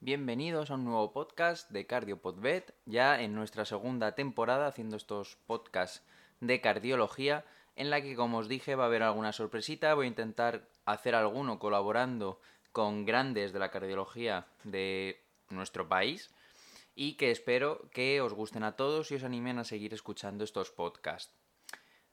Bienvenidos a un nuevo podcast de CardioPodvet, ya en nuestra segunda temporada haciendo estos podcasts de cardiología, en la que como os dije va a haber alguna sorpresita, voy a intentar hacer alguno colaborando con grandes de la cardiología de nuestro país y que espero que os gusten a todos y os animen a seguir escuchando estos podcasts.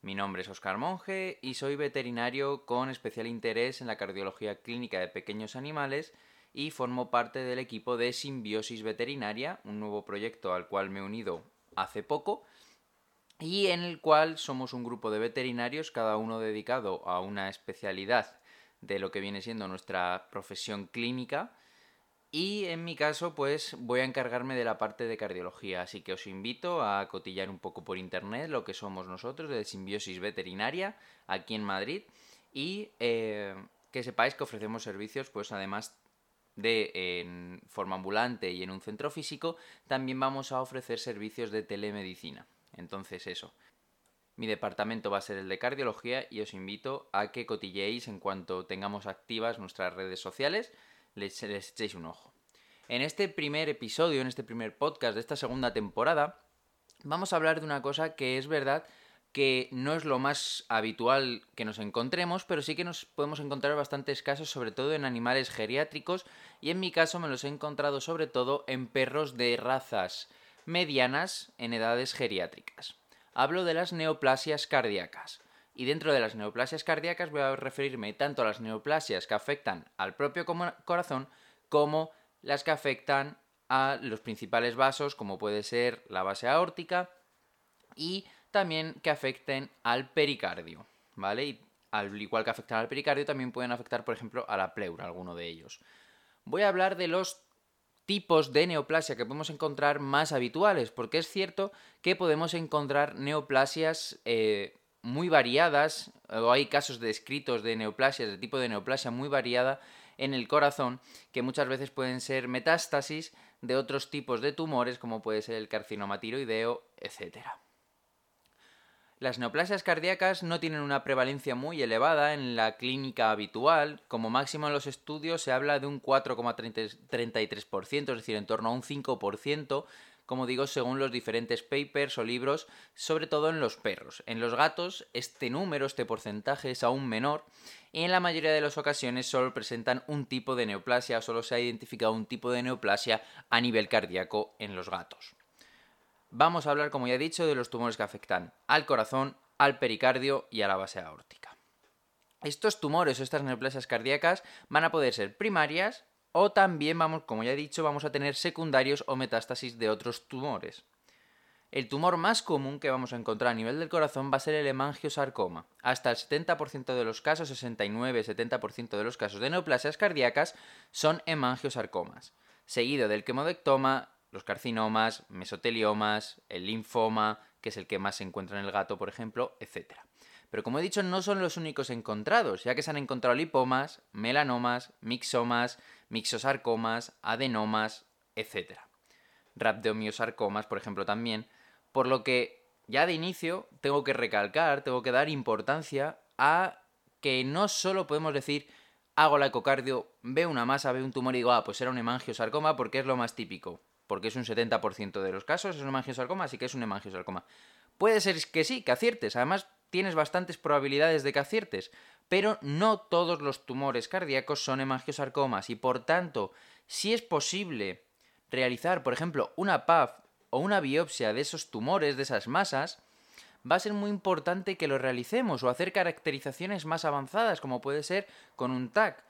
Mi nombre es Oscar Monge y soy veterinario con especial interés en la cardiología clínica de pequeños animales y formo parte del equipo de Simbiosis Veterinaria, un nuevo proyecto al cual me he unido hace poco y en el cual somos un grupo de veterinarios, cada uno dedicado a una especialidad de lo que viene siendo nuestra profesión clínica. Y en mi caso, pues voy a encargarme de la parte de cardiología, así que os invito a cotillar un poco por internet lo que somos nosotros de Simbiosis Veterinaria aquí en Madrid y eh, que sepáis que ofrecemos servicios, pues además de en forma ambulante y en un centro físico, también vamos a ofrecer servicios de telemedicina. Entonces eso. Mi departamento va a ser el de cardiología y os invito a que cotilléis en cuanto tengamos activas nuestras redes sociales les, echéis un ojo. En este primer episodio, en este primer podcast de esta segunda temporada, vamos a hablar de una cosa que es verdad que no es lo más habitual que nos encontremos, pero sí que nos podemos encontrar bastantes casos, sobre todo en animales geriátricos, y en mi caso me los he encontrado sobre todo en perros de razas medianas en edades geriátricas. Hablo de las neoplasias cardíacas. Y dentro de las neoplasias cardíacas voy a referirme tanto a las neoplasias que afectan al propio corazón como las que afectan a los principales vasos, como puede ser la base aórtica, y también que afecten al pericardio, ¿vale? Y al igual que afectan al pericardio, también pueden afectar, por ejemplo, a la pleura, alguno de ellos. Voy a hablar de los tipos de neoplasia que podemos encontrar más habituales, porque es cierto que podemos encontrar neoplasias eh, muy variadas, o hay casos descritos de neoplasias, de tipo de neoplasia muy variada en el corazón, que muchas veces pueden ser metástasis de otros tipos de tumores, como puede ser el carcinoma tiroideo, etc. Las neoplasias cardíacas no tienen una prevalencia muy elevada en la clínica habitual, como máximo en los estudios se habla de un 4,33%, es decir, en torno a un 5%, como digo, según los diferentes papers o libros, sobre todo en los perros. En los gatos, este número, este porcentaje es aún menor y en la mayoría de las ocasiones solo presentan un tipo de neoplasia o solo se ha identificado un tipo de neoplasia a nivel cardíaco en los gatos. Vamos a hablar, como ya he dicho, de los tumores que afectan al corazón, al pericardio y a la base aórtica. Estos tumores o estas neoplasias cardíacas van a poder ser primarias, o también vamos, como ya he dicho, vamos a tener secundarios o metástasis de otros tumores. El tumor más común que vamos a encontrar a nivel del corazón va a ser el hemangiosarcoma. Hasta el 70% de los casos, 69-70% de los casos de neoplasias cardíacas son hemangiosarcomas, seguido del quemodectoma, los carcinomas, mesoteliomas, el linfoma, que es el que más se encuentra en el gato, por ejemplo, etc. Pero como he dicho, no son los únicos encontrados, ya que se han encontrado lipomas, melanomas, mixomas, mixosarcomas, adenomas, etc. Rhabdomiosarcomas, por ejemplo, también. Por lo que ya de inicio tengo que recalcar, tengo que dar importancia a que no solo podemos decir hago la ecocardio, veo una masa, veo un tumor y digo, ah, pues era un hemangiosarcoma porque es lo más típico. Porque es un 70% de los casos, es un hemangiosarcoma, así que es un hemangiosarcoma. Puede ser que sí, que aciertes. Además, tienes bastantes probabilidades de que aciertes, pero no todos los tumores cardíacos son hemangiosarcomas y por tanto, si es posible realizar, por ejemplo, una PAF o una biopsia de esos tumores, de esas masas, va a ser muy importante que lo realicemos o hacer caracterizaciones más avanzadas, como puede ser con un TAC.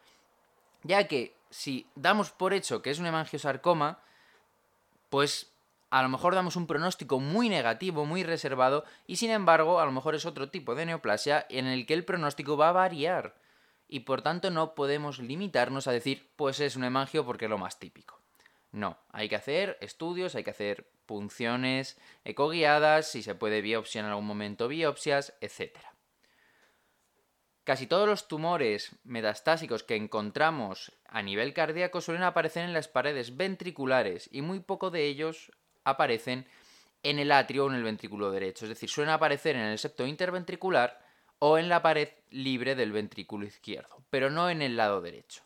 Ya que si damos por hecho que es un hemangiosarcoma, pues a lo mejor damos un pronóstico muy negativo, muy reservado, y sin embargo, a lo mejor es otro tipo de neoplasia en el que el pronóstico va a variar. Y por tanto no podemos limitarnos a decir, pues es un hemangio porque es lo más típico. No, hay que hacer estudios, hay que hacer punciones ecoguiadas, si se puede biopsia en algún momento biopsias, etc. Casi todos los tumores metastásicos que encontramos a nivel cardíaco suelen aparecer en las paredes ventriculares y muy poco de ellos aparecen en el atrio o en el ventrículo derecho, es decir, suelen aparecer en el septo interventricular o en la pared libre del ventrículo izquierdo, pero no en el lado derecho.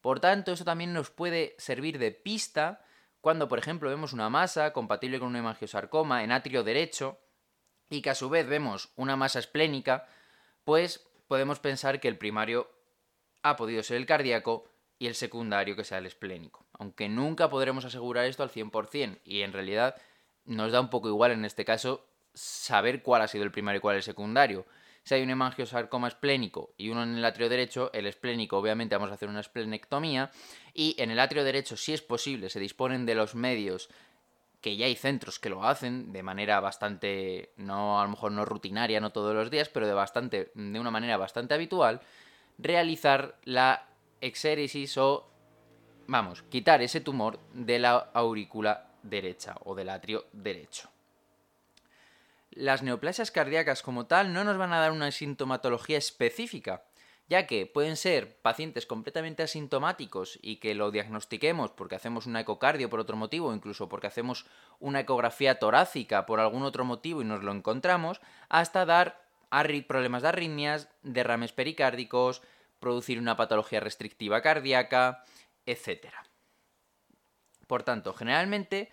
Por tanto, eso también nos puede servir de pista cuando, por ejemplo, vemos una masa compatible con un hemangiosarcoma en atrio derecho y que a su vez vemos una masa esplénica, pues podemos pensar que el primario ha podido ser el cardíaco y el secundario que sea el esplénico. Aunque nunca podremos asegurar esto al 100% y en realidad nos da un poco igual en este caso saber cuál ha sido el primario y cuál el secundario. Si hay un hemangiosarcoma esplénico y uno en el atrio derecho, el esplénico obviamente vamos a hacer una esplenectomía y en el atrio derecho, si es posible, se disponen de los medios que ya hay centros que lo hacen de manera bastante, no a lo mejor no rutinaria, no todos los días, pero de bastante, de una manera bastante habitual, realizar la exéresis o, vamos, quitar ese tumor de la aurícula derecha o del atrio derecho. Las neoplasias cardíacas como tal no nos van a dar una sintomatología específica, ya que pueden ser pacientes completamente asintomáticos y que lo diagnostiquemos porque hacemos una ecocardio por otro motivo, incluso porque hacemos una ecografía torácica por algún otro motivo y nos lo encontramos, hasta dar problemas de arritmias, derrames pericárdicos, producir una patología restrictiva cardíaca, etc. Por tanto, generalmente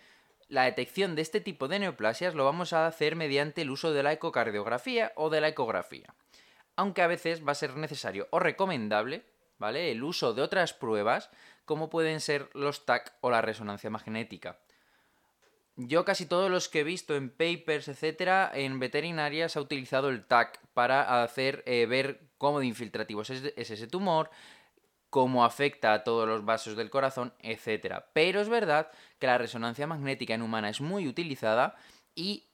la detección de este tipo de neoplasias lo vamos a hacer mediante el uso de la ecocardiografía o de la ecografía. Aunque a veces va a ser necesario o recomendable, ¿vale? El uso de otras pruebas, como pueden ser los TAC o la resonancia magnética. Yo casi todos los que he visto en papers, etcétera, en veterinaria se ha utilizado el TAC para hacer eh, ver cómo de infiltrativo es ese tumor, cómo afecta a todos los vasos del corazón, etc. Pero es verdad que la resonancia magnética en humana es muy utilizada y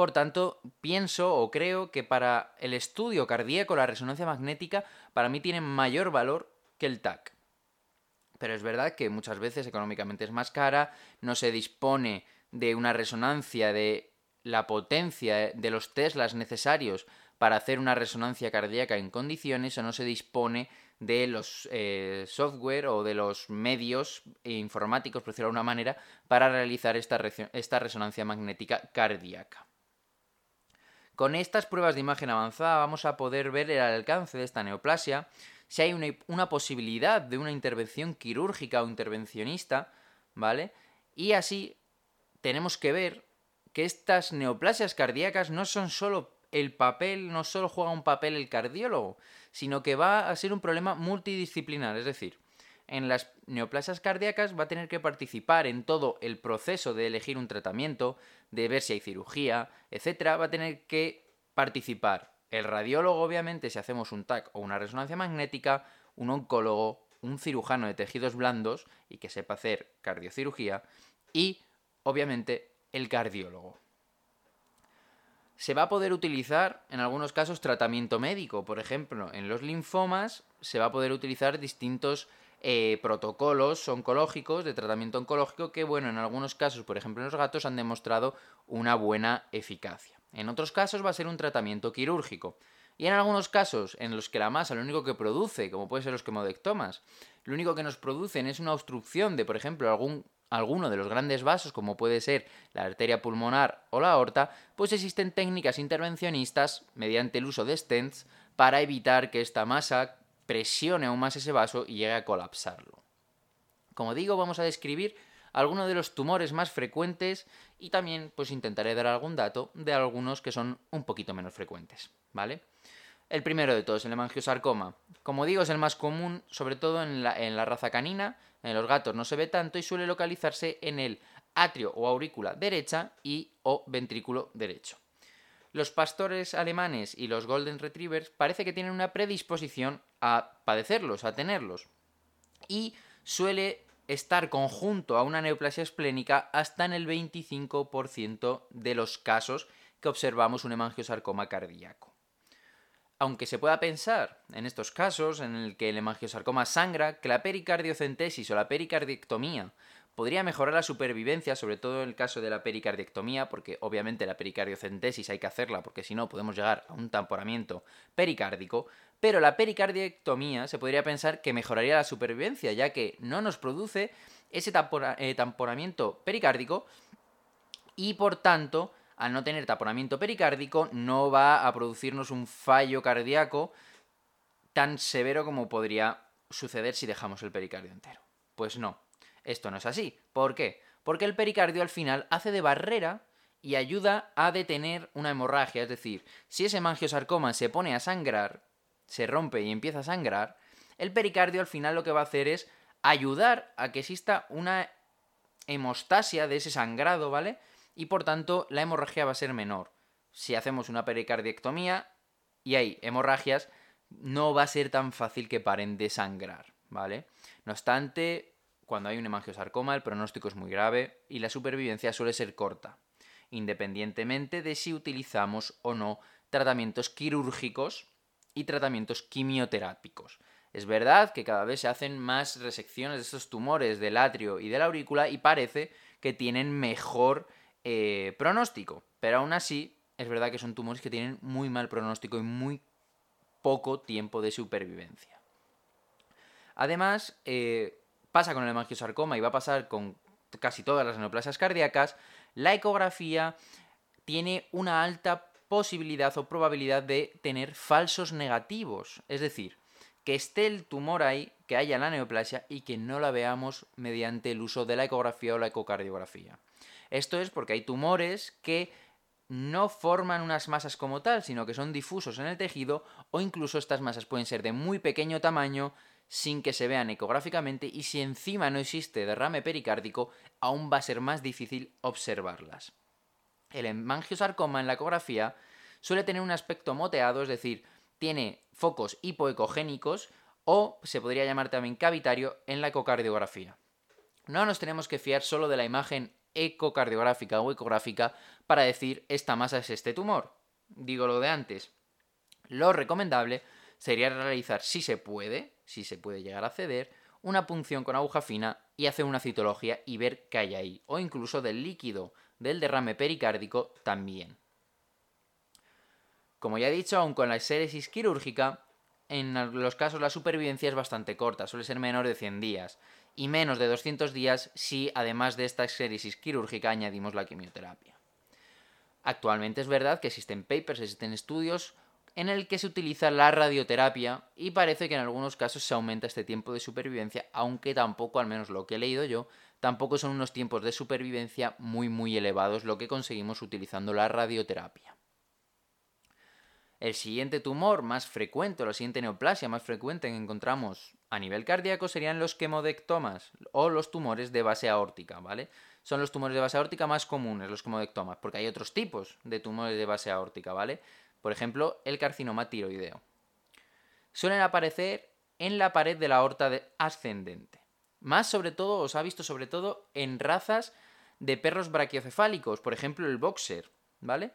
por tanto, pienso o creo que para el estudio cardíaco la resonancia magnética para mí tiene mayor valor que el TAC. Pero es verdad que muchas veces económicamente es más cara, no se dispone de una resonancia de la potencia de los Teslas necesarios para hacer una resonancia cardíaca en condiciones o no se dispone de los eh, software o de los medios informáticos, por decirlo de alguna manera, para realizar esta, esta resonancia magnética cardíaca. Con estas pruebas de imagen avanzada vamos a poder ver el alcance de esta neoplasia, si hay una, posibilidad de una intervención quirúrgica o intervencionista, ¿vale? Y así tenemos que ver que estas neoplasias cardíacas no son solo el papel, no solo juega un papel el cardiólogo, sino que va a ser un problema multidisciplinar, es decir, en las neoplasias cardíacas va a tener que participar en todo el proceso de elegir un tratamiento, de ver si hay cirugía, etcétera, va a tener que participar el radiólogo, obviamente, si hacemos un TAC o una resonancia magnética, un oncólogo, un cirujano de tejidos blandos y que sepa hacer cardiocirugía, y, obviamente, el cardiólogo se va a poder utilizar en algunos casos tratamiento médico. Por ejemplo, en los linfomas se va a poder utilizar distintos eh, protocolos oncológicos de tratamiento oncológico que, bueno, en algunos casos, por ejemplo en los gatos, han demostrado una buena eficacia. En otros casos va a ser un tratamiento quirúrgico. Y en algunos casos en los que la masa lo único que produce, como puede ser los quemodectomas, lo único que nos producen es una obstrucción de, por ejemplo, algún alguno de los grandes vasos, como puede ser la arteria pulmonar o la aorta, pues existen técnicas intervencionistas mediante el uso de stents para evitar que esta masa presione aún más ese vaso y llegue a colapsarlo. Como digo, vamos a describir algunos de los tumores más frecuentes y también pues intentaré dar algún dato de algunos que son un poquito menos frecuentes, ¿vale? El primero de todos, el hemangiosarcoma. Como digo, es el más común, sobre todo en la, en la raza canina, en los gatos no se ve tanto y suele localizarse en el atrio o aurícula derecha y o ventrículo derecho. Los pastores alemanes y los golden retrievers parece que tienen una predisposición a padecerlos, a tenerlos. Y suele estar conjunto a una neoplasia esplénica hasta en el 25% de los casos que observamos un hemangiosarcoma cardíaco. Aunque se pueda pensar en estos casos en el que el hemangiosarcoma sangra, que la pericardiocentesis o la pericardiectomía podría mejorar la supervivencia, sobre todo en el caso de la pericardiectomía, porque obviamente la pericardiocentesis hay que hacerla porque si no podemos llegar a un tamponamiento pericárdico, pero la pericardiectomía se podría pensar que mejoraría la supervivencia, ya que no nos produce ese eh, tamponamiento pericárdico y por tanto al no tener taponamiento pericárdico, no va a producirnos un fallo cardíaco tan severo como podría suceder si dejamos el pericardio entero. Pues no, esto no es así. ¿Por qué? Porque el pericardio al final hace de barrera y ayuda a detener una hemorragia. Es decir, si ese mangiosarcoma se pone a sangrar, se rompe y empieza a sangrar, el pericardio al final lo que va a hacer es ayudar a que exista una hemostasia de ese sangrado, ¿vale? Y por tanto la hemorragia va a ser menor. Si hacemos una pericardiectomía y hay hemorragias, no va a ser tan fácil que paren de sangrar, ¿vale? No obstante, cuando hay un hemangiosarcoma el pronóstico es muy grave y la supervivencia suele ser corta, independientemente de si utilizamos o no tratamientos quirúrgicos y tratamientos quimioterápicos. Es verdad que cada vez se hacen más resecciones de estos tumores del atrio y de la aurícula y parece que tienen mejor eh, pronóstico, pero aún así es verdad que son tumores que tienen muy mal pronóstico y muy poco tiempo de supervivencia. Además, eh, pasa con el hemangiosarcoma y va a pasar con casi todas las neoplasias cardíacas, la ecografía tiene una alta posibilidad o probabilidad de tener falsos negativos. Es decir, que esté el tumor ahí, que haya la neoplasia y que no la veamos mediante el uso de la ecografía o la ecocardiografía. Esto es porque hay tumores que no forman unas masas como tal, sino que son difusos en el tejido o incluso estas masas pueden ser de muy pequeño tamaño sin que se vean ecográficamente y si encima no existe derrame pericárdico, aún va a ser más difícil observarlas. El hemangiosarcoma en la ecografía suele tener un aspecto moteado, es decir, tiene focos hipoecogénicos o se podría llamar también cavitario en la ecocardiografía. No nos tenemos que fiar solo de la imagen ecocardiográfica o ecográfica para decir esta masa es este tumor. Digo lo de antes. Lo recomendable sería realizar, si se puede, si se puede llegar a acceder, una punción con aguja fina y hacer una citología y ver qué hay ahí, o incluso del líquido del derrame pericárdico también. Como ya he dicho, aun con la exéresis quirúrgica, en los casos la supervivencia es bastante corta, suele ser menor de 100 días, y menos de 200 días si además de esta exéresis quirúrgica añadimos la quimioterapia. Actualmente es verdad que existen papers, existen estudios en el que se utiliza la radioterapia y parece que en algunos casos se aumenta este tiempo de supervivencia, aunque tampoco, al menos lo que he leído yo, tampoco son unos tiempos de supervivencia muy muy elevados lo que conseguimos utilizando la radioterapia. El siguiente tumor más frecuente, o la siguiente neoplasia más frecuente que encontramos a nivel cardíaco serían los quemodectomas o los tumores de base aórtica, ¿vale? Son los tumores de base aórtica más comunes, los quemodectomas, porque hay otros tipos de tumores de base aórtica, ¿vale? Por ejemplo, el carcinoma tiroideo. Suelen aparecer en la pared de la aorta ascendente. Más sobre todo, os ha visto sobre todo en razas de perros brachiocefálicos, por ejemplo el boxer, ¿vale?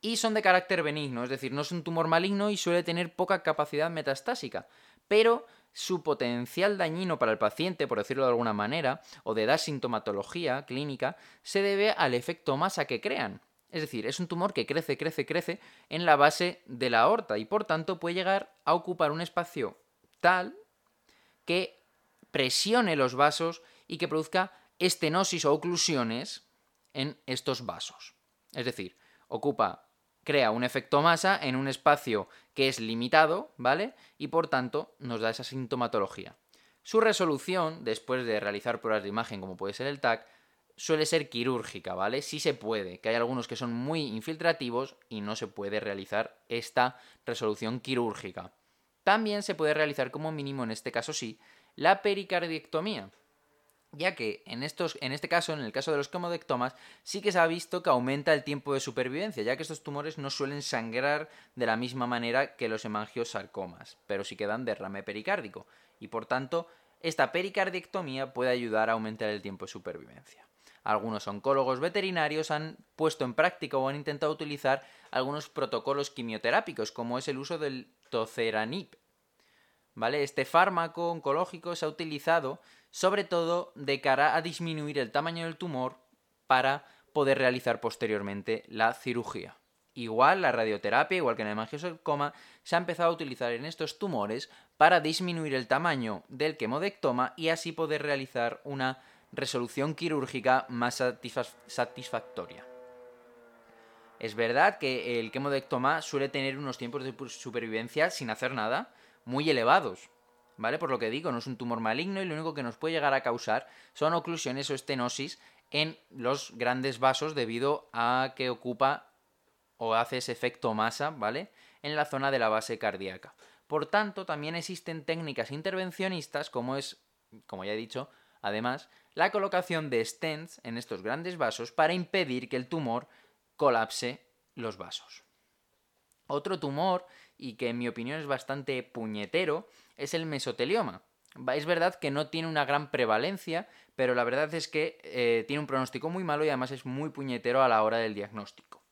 Y son de carácter benigno, es decir, no es un tumor maligno y suele tener poca capacidad metastásica, pero su potencial dañino para el paciente, por decirlo de alguna manera, o de dar sintomatología clínica, se debe al efecto masa que crean. Es decir, es un tumor que crece, crece, crece en la base de la aorta y por tanto puede llegar a ocupar un espacio tal que presione los vasos y que produzca estenosis o oclusiones en estos vasos. Es decir, ocupa, crea un efecto masa en un espacio que es limitado, ¿vale? Y por tanto nos da esa sintomatología. Su resolución, después de realizar pruebas de imagen como puede ser el TAC, suele ser quirúrgica, ¿vale? Sí se puede, que hay algunos que son muy infiltrativos y no se puede realizar esta resolución quirúrgica. También se puede realizar como mínimo, en este caso sí, la pericardiectomía, ya que en, estos, en este caso, en el caso de los comodectomas, sí que se ha visto que aumenta el tiempo de supervivencia, ya que estos tumores no suelen sangrar de la misma manera que los hemangiosarcomas, pero sí que dan derrame pericárdico, y por tanto, esta pericardiectomía puede ayudar a aumentar el tiempo de supervivencia. Algunos oncólogos veterinarios han puesto en práctica o han intentado utilizar algunos protocolos quimioterápicos, como es el uso del toceranib. ¿Vale? Este fármaco oncológico se ha utilizado sobre todo de cara a disminuir el tamaño del tumor para poder realizar posteriormente la cirugía. Igual la radioterapia, igual que en el hemangiosarcoma, se ha empezado a utilizar en estos tumores para disminuir el tamaño del quemodectoma y así poder realizar una resolución quirúrgica más satisfactoria. Es verdad que el quemodectoma suele tener unos tiempos de supervivencia sin hacer nada muy elevados. ¿vale? Por lo que digo, no es un tumor maligno y lo único que nos puede llegar a causar son oclusiones o estenosis en los grandes vasos debido a que ocupa o hace ese efecto masa, ¿vale? En la zona de la base cardíaca. Por tanto, también existen técnicas intervencionistas como es, como ya he dicho, además, la colocación de stents en estos grandes vasos para impedir que el tumor colapse los vasos. Otro tumor, y que en mi opinión es bastante puñetero, es el mesotelioma. Es verdad que no tiene una gran prevalencia, pero la verdad es que eh, tiene un pronóstico muy malo y además es muy puñetero a la hora del diagnóstico.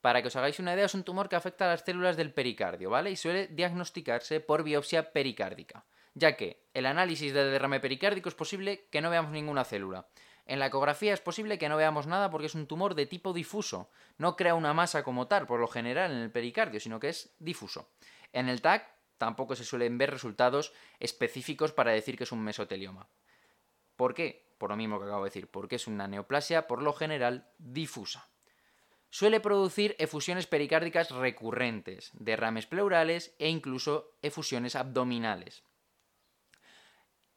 Para que os hagáis una idea, es un tumor que afecta a las células del pericardio, ¿vale? Y suele diagnosticarse por biopsia pericárdica, ya que el análisis de derrame pericárdico es posible que no veamos ninguna célula. En la ecografía es posible que no veamos nada porque es un tumor de tipo difuso. No crea una masa como tal, por lo general, en el pericardio, sino que es difuso. En el TAC tampoco se suelen ver resultados específicos para decir que es un mesotelioma. ¿Por qué? Por lo mismo que acabo de decir, porque es una neoplasia por lo general difusa. Suele producir efusiones pericárdicas recurrentes, derrames pleurales e incluso efusiones abdominales.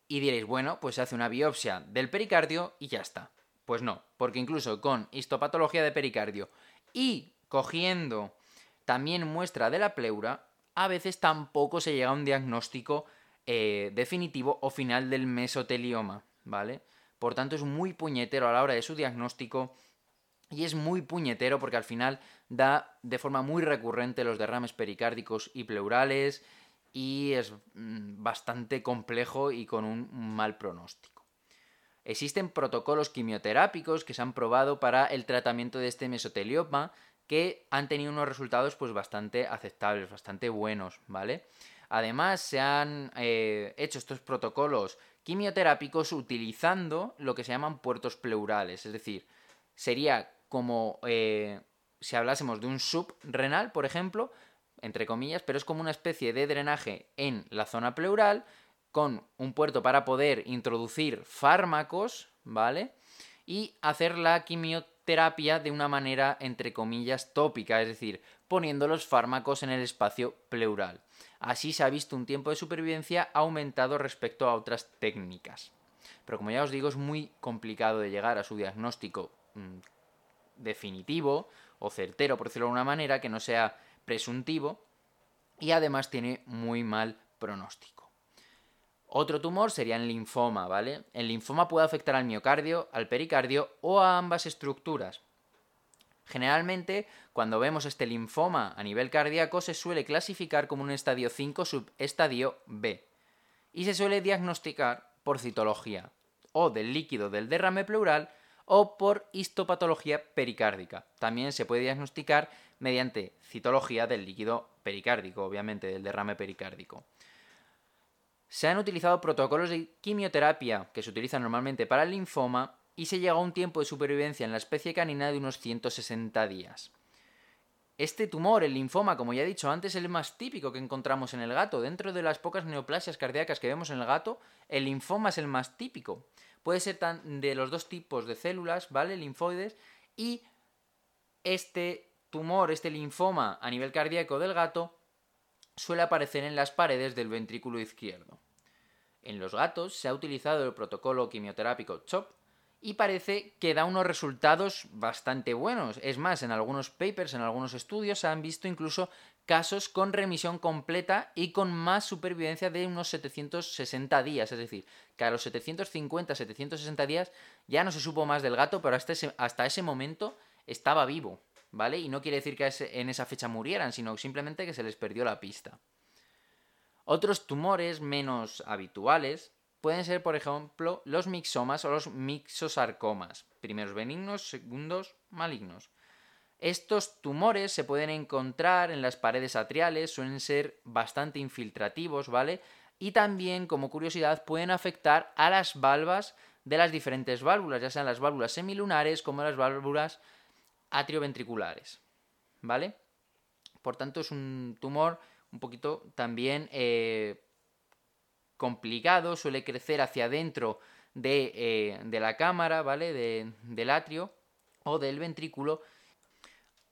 Y diréis, bueno, pues se hace una biopsia del pericardio y ya está. Pues no, porque incluso con histopatología de pericardio y cogiendo también muestra de la pleura, a veces tampoco se llega a un diagnóstico eh, definitivo o final del mesotelioma, ¿vale? Por tanto, es muy puñetero a la hora de su diagnóstico y es muy puñetero porque al final da de forma muy recurrente los derrames pericárdicos y pleurales y es mm, bastante complejo y con un mal pronóstico. Existen protocolos quimioterápicos que se han probado para el tratamiento de este mesotelioma que han tenido unos resultados pues bastante aceptables, bastante buenos, ¿vale? Además se han eh, hecho estos protocolos quimioterápicos utilizando lo que se llaman puertos pleurales, es decir, sería como eh, si hablásemos de un subrenal, por ejemplo, entre comillas, pero es como una especie de drenaje en la zona pleural con un puerto para poder introducir fármacos, ¿vale? Y hacer la quimioterapia de una manera, entre comillas, tópica, es decir, poniendo los fármacos en el espacio pleural. Así se ha visto un tiempo de supervivencia aumentado respecto a otras técnicas. Pero como ya os digo, es muy complicado de llegar a su diagnóstico mm, definitivo o certero, por decirlo de alguna manera, que no sea presuntivo y además tiene muy mal pronóstico. Otro tumor sería el linfoma, ¿vale? El linfoma puede afectar al miocardio, al pericardio o a ambas estructuras. Generalmente, cuando vemos este linfoma a nivel cardíaco, se suele clasificar como un estadio 5 subestadio B y se suele diagnosticar por citología o del líquido del derrame pleural o por histopatología pericárdica. También se puede diagnosticar mediante citología del líquido pericárdico, obviamente del derrame pericárdico. Se han utilizado protocolos de quimioterapia que se utilizan normalmente para el linfoma y se llega a un tiempo de supervivencia en la especie canina de unos 160 días. Este tumor, el linfoma, como ya he dicho antes, es el más típico que encontramos en el gato. Dentro de las pocas neoplasias cardíacas que vemos en el gato, el linfoma es el más típico. Puede ser tan de los dos tipos de células, ¿vale? Linfoides. Y este tumor, este linfoma a nivel cardíaco del gato, suele aparecer en las paredes del ventrículo izquierdo. En los gatos se ha utilizado el protocolo quimioterápico CHOP y parece que da unos resultados bastante buenos. Es más, en algunos papers, en algunos estudios, se han visto incluso casos con remisión completa y con más supervivencia de unos 760 días. Es decir, que a los 750, 760 días ya no se supo más del gato, pero hasta ese, hasta ese momento estaba vivo. ¿Vale? Y no quiere decir que en esa fecha murieran, sino simplemente que se les perdió la pista. Otros tumores menos habituales pueden ser, por ejemplo, los mixomas o los mixosarcomas, primeros benignos, segundos malignos. Estos tumores se pueden encontrar en las paredes atriales, suelen ser bastante infiltrativos, ¿vale? Y también, como curiosidad, pueden afectar a las valvas de las diferentes válvulas, ya sean las válvulas semilunares como las válvulas atrioventriculares. ¿Vale? Por tanto, es un tumor un poquito también eh, complicado, suele crecer hacia adentro de, eh, la cámara, ¿vale? del atrio o del ventrículo.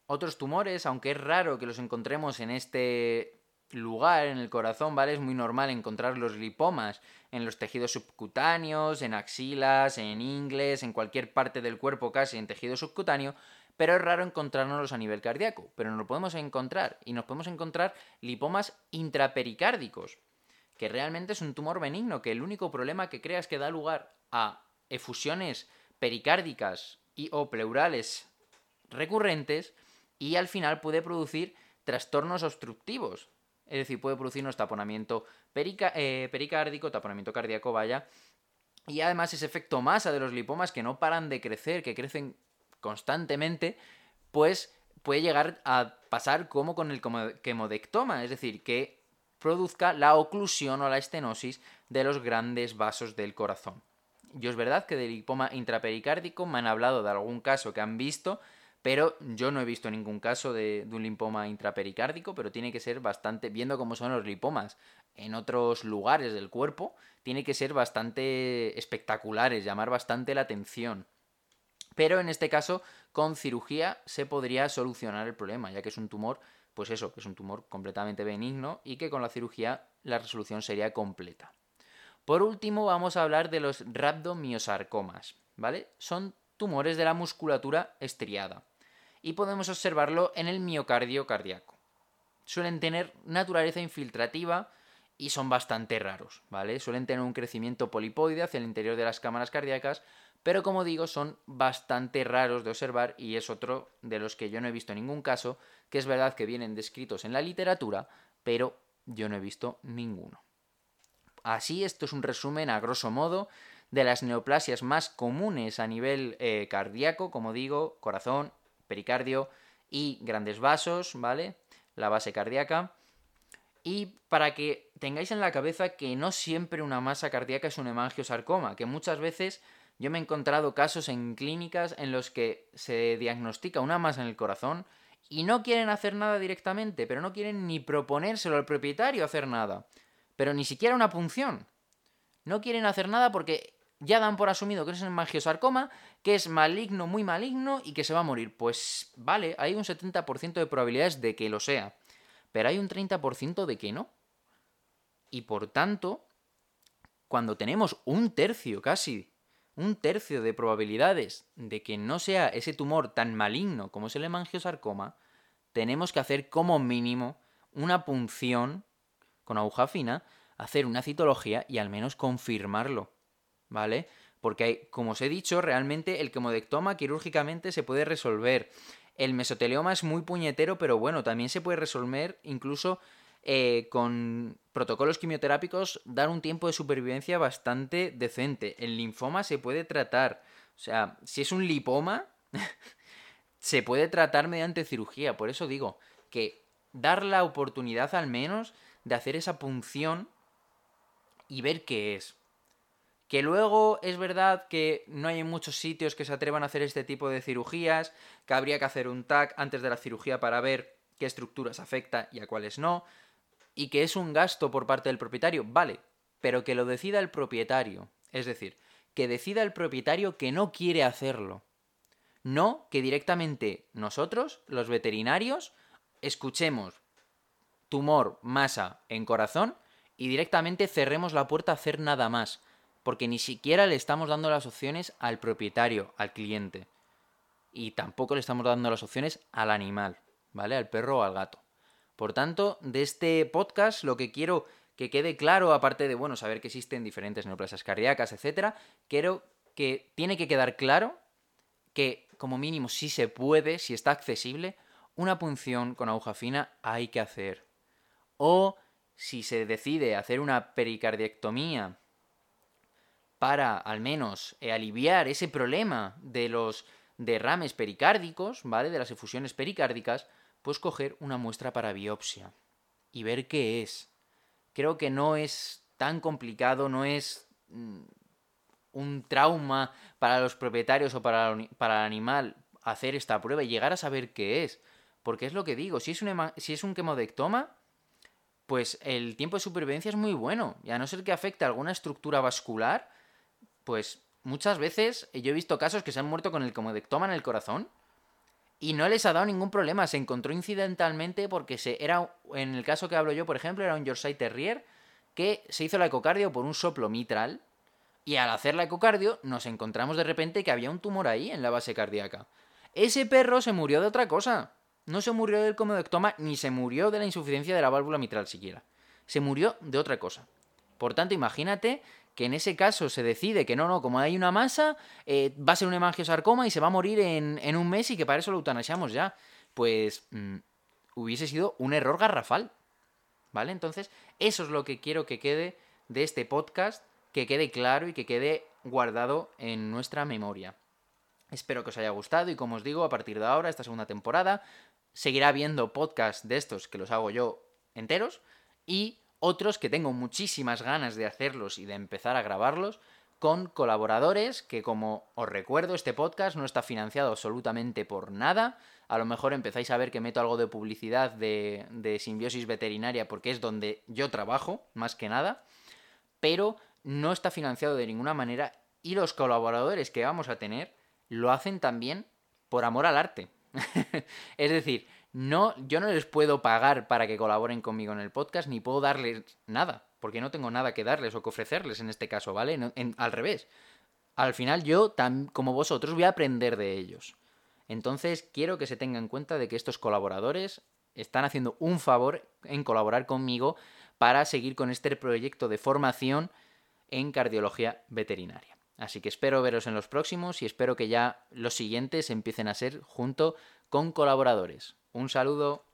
Otros tumores, aunque es raro que los encontremos en este lugar en el corazón, ¿vale? Es muy normal encontrar los lipomas en los tejidos subcutáneos, en axilas, en ingles, en cualquier parte del cuerpo casi en tejido subcutáneo, pero es raro encontrárnoslos a nivel cardíaco. Pero nos lo podemos encontrar y nos podemos encontrar lipomas intrapericárdicos, que realmente es un tumor benigno, que el único problema que crea es que da lugar a efusiones pericárdicas y o pleurales recurrentes y al final puede producir trastornos obstructivos. Es decir, puede producirnos taponamiento eh, pericárdico, taponamiento cardíaco, vaya. Y además ese efecto masa de los lipomas que no paran de crecer, que crecen constantemente, pues puede llegar a pasar como con el quemodectoma, es decir, que produzca la oclusión o la estenosis de los grandes vasos del corazón. Yo es verdad que del lipoma intrapericárdico me han hablado de algún caso que han visto, pero yo no he visto ningún caso de, un linfoma intrapericárdico, pero tiene que ser bastante, viendo cómo son los lipomas en otros lugares del cuerpo, tiene que ser bastante espectaculares, llamar bastante la atención. Pero en este caso, con cirugía se podría solucionar el problema, ya que es un tumor, pues eso, que es un tumor completamente benigno y que con la cirugía la resolución sería completa. Por último, vamos a hablar de los rhabdomiosarcomas, ¿vale? Son tumores de la musculatura estriada y podemos observarlo en el miocardio cardíaco. Suelen tener naturaleza infiltrativa y son bastante raros, ¿vale? Suelen tener un crecimiento polipoide hacia el interior de las cámaras cardíacas, pero como digo, son bastante raros de observar y es otro de los que yo no he visto ningún caso, que es verdad que vienen descritos en la literatura, pero yo no he visto ninguno. Así, esto es un resumen a grosso modo de las neoplasias más comunes a nivel eh, cardíaco, como digo, corazón, pericardio y grandes vasos, ¿vale? La base cardíaca. Y para que tengáis en la cabeza que no siempre una masa cardíaca es un hemangiosarcoma, que muchas veces yo me he encontrado casos en clínicas en los que se diagnostica una masa en el corazón y no quieren hacer nada directamente, pero no quieren ni proponérselo al propietario hacer nada, pero ni siquiera una punción. No quieren hacer nada porque ya dan por asumido que es un hemangiosarcoma, que es maligno, muy maligno y que se va a morir. Pues vale, hay un 70% de probabilidades de que lo sea, pero hay un 30% de que no. Y por tanto, cuando tenemos un tercio casi, un tercio de probabilidades de que no sea ese tumor tan maligno como es el hemangiosarcoma, tenemos que hacer como mínimo una punción con aguja fina, hacer una citología y al menos confirmarlo. ¿vale? Porque, como os he dicho, realmente el quemodectoma quirúrgicamente se puede resolver. El mesotelioma es muy puñetero, pero bueno, también se puede resolver incluso eh, con protocolos quimioterápicos, dar un tiempo de supervivencia bastante decente. El linfoma se puede tratar. O sea, si es un lipoma, se puede tratar mediante cirugía. Por eso digo que dar la oportunidad al menos de hacer esa punción y ver qué es. Que luego es verdad que no hay muchos sitios que se atrevan a hacer este tipo de cirugías, que habría que hacer un TAC antes de la cirugía para ver qué estructuras afecta y a cuáles no, y que es un gasto por parte del propietario, vale, pero que lo decida el propietario, es decir, que decida el propietario que no quiere hacerlo. No que directamente nosotros, los veterinarios, escuchemos tumor, masa en corazón y directamente cerremos la puerta a hacer nada más porque ni siquiera le estamos dando las opciones al propietario, al cliente. Y tampoco le estamos dando las opciones al animal, ¿vale? Al perro o al gato. Por tanto, de este podcast lo que quiero que quede claro, aparte de, bueno, saber que existen diferentes neoplasias cardíacas, etcétera, quiero que tiene que quedar claro que, como mínimo, si se puede, si está accesible, una punción con aguja fina hay que hacer. O si se decide hacer una pericardiectomía para al menos eh, aliviar ese problema de los derrames pericárdicos, ¿vale? De las efusiones pericárdicas, pues coger una muestra para biopsia y ver qué es. Creo que no es tan complicado, no es mm, un trauma para los propietarios o para, para el animal hacer esta prueba y llegar a saber qué es. Porque es lo que digo, si es un, si es un quemodectoma, pues el tiempo de supervivencia es muy bueno. Y a no ser que afecte a alguna estructura vascular, pues muchas veces yo he visto casos que se han muerto con el comodectoma en el corazón y no les ha dado ningún problema. Se encontró incidentalmente porque se era, en el caso que hablo yo, por ejemplo, era un Yorkshire Terrier que se hizo la ecocardio por un soplo mitral y al hacer la ecocardio nos encontramos de repente que había un tumor ahí en la base cardíaca. Ese perro se murió de otra cosa. No se murió del comedectoma ni se murió de la insuficiencia de la válvula mitral siquiera. Se murió de otra cosa. Por tanto, imagínate que en ese caso se decide que no, no, como hay una masa, eh, va a ser un hemangiosarcoma y se va a morir en, un mes y que para eso lo eutanasiamos ya. Pues mm, hubiese sido un error garrafal. ¿Vale? Entonces, eso es lo que quiero que quede de este podcast, que quede claro y que quede guardado en nuestra memoria. Espero que os haya gustado y como os digo, a partir de ahora, esta segunda temporada, seguirá habiendo podcasts de estos que los hago yo enteros y otros que tengo muchísimas ganas de hacerlos y de empezar a grabarlos con colaboradores que como os recuerdo este podcast no está financiado absolutamente por nada. A lo mejor empezáis a ver que meto algo de publicidad de, de simbiosis veterinaria porque es donde yo trabajo, más que nada. Pero no está financiado de ninguna manera y los colaboradores que vamos a tener lo hacen también por amor al arte. es decir, no, yo no les puedo pagar para que colaboren conmigo en el podcast, ni puedo darles nada, porque no tengo nada que darles o que ofrecerles en este caso, ¿vale? al revés. Al final yo, tan, como vosotros, voy a aprender de ellos. Entonces quiero que se tenga en cuenta de que estos colaboradores están haciendo un favor en colaborar conmigo para seguir con este proyecto de formación en cardiología veterinaria. Así que espero veros en los próximos y espero que ya los siguientes empiecen a ser junto con colaboradores. Un saludo.